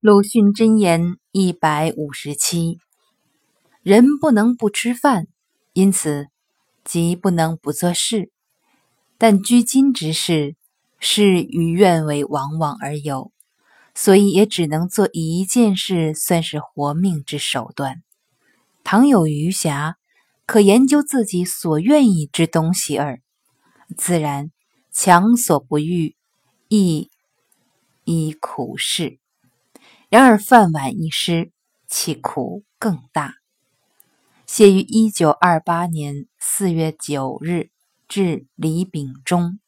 鲁迅箴言一百五十七：人不能不吃饭，因此即不能不做事。但居今之事，事与愿违往往而有，所以也只能做一件事，算是活命之手段。倘有余暇，可研究自己所愿意之东西耳。自然强所不欲，亦亦苦事。然而饭碗一失，其苦更大。写于一九二八年四月九日，至李秉忠。